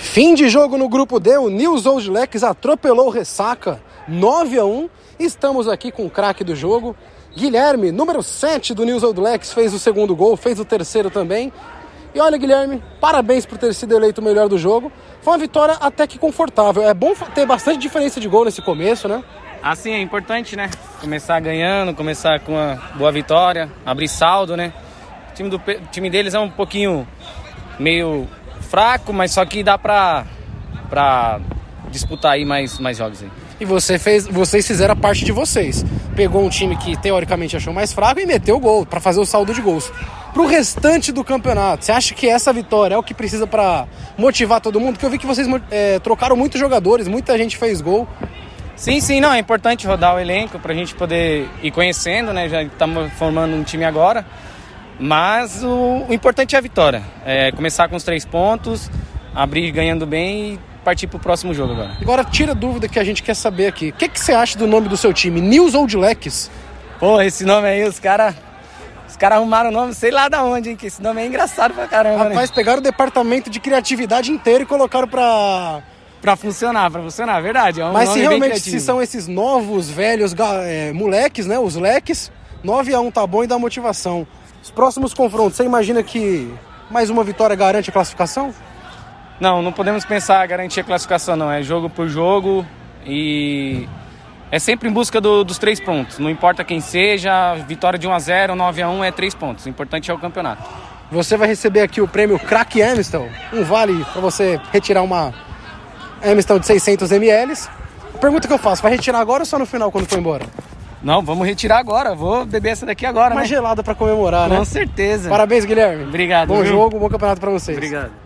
Fim de jogo no grupo D, o News Old Leques atropelou o Ressaca 9 a 1. Estamos aqui com o craque do jogo, Guilherme, número 7 do News Old Leques, fez o segundo gol, fez o terceiro também. E olha, Guilherme, parabéns por ter sido eleito o melhor do jogo. Foi uma vitória até que confortável. É bom ter bastante diferença de gol nesse começo, né? Assim é importante, né? Começar ganhando, começar com uma boa vitória, abrir saldo, né? O time, do, o time deles é um pouquinho meio fraco, mas só que dá pra, pra disputar aí mais, mais jogos aí. E você fez, vocês fizeram a parte de vocês. Pegou um time que teoricamente achou mais fraco e meteu o gol para fazer o saldo de gols. Pro restante do campeonato, você acha que essa vitória é o que precisa para motivar todo mundo? Porque eu vi que vocês é, trocaram muitos jogadores, muita gente fez gol. Sim, sim, não, é importante rodar o elenco pra gente poder ir conhecendo, né? Já estamos formando um time agora. Mas o, o importante é a vitória. É começar com os três pontos, abrir ganhando bem e partir pro próximo jogo agora. Agora tira a dúvida que a gente quer saber aqui. O que, que você acha do nome do seu time? News Old Leques? Pô, esse nome aí, os caras. Os caras arrumaram o nome, sei lá da onde, hein? Que esse nome é engraçado pra caramba, Rapaz, né? pegaram o departamento de criatividade inteiro e colocaram pra. Pra funcionar, pra funcionar, verdade. É um Mas se realmente se são esses novos, velhos é, moleques, né? Os leques, 9 a 1 tá bom e dá motivação. Os próximos confrontos, você imagina que mais uma vitória garante a classificação? Não, não podemos pensar garantir a classificação, não. É jogo por jogo e é sempre em busca do- dos três pontos. Não importa quem seja, vitória de 1 a 0 9 a 1 é três pontos. O importante é o campeonato. Você vai receber aqui o prêmio Crack Amistel, um vale para você retirar uma Amistel de 600 ml. Pergunta que eu faço, vai retirar agora ou só no final quando for embora? Não, vamos retirar agora. Vou beber essa daqui agora, Uma né? gelada para comemorar, né? Com certeza. Parabéns, Guilherme. Obrigado, Bom viu? jogo, bom campeonato para vocês. Obrigado.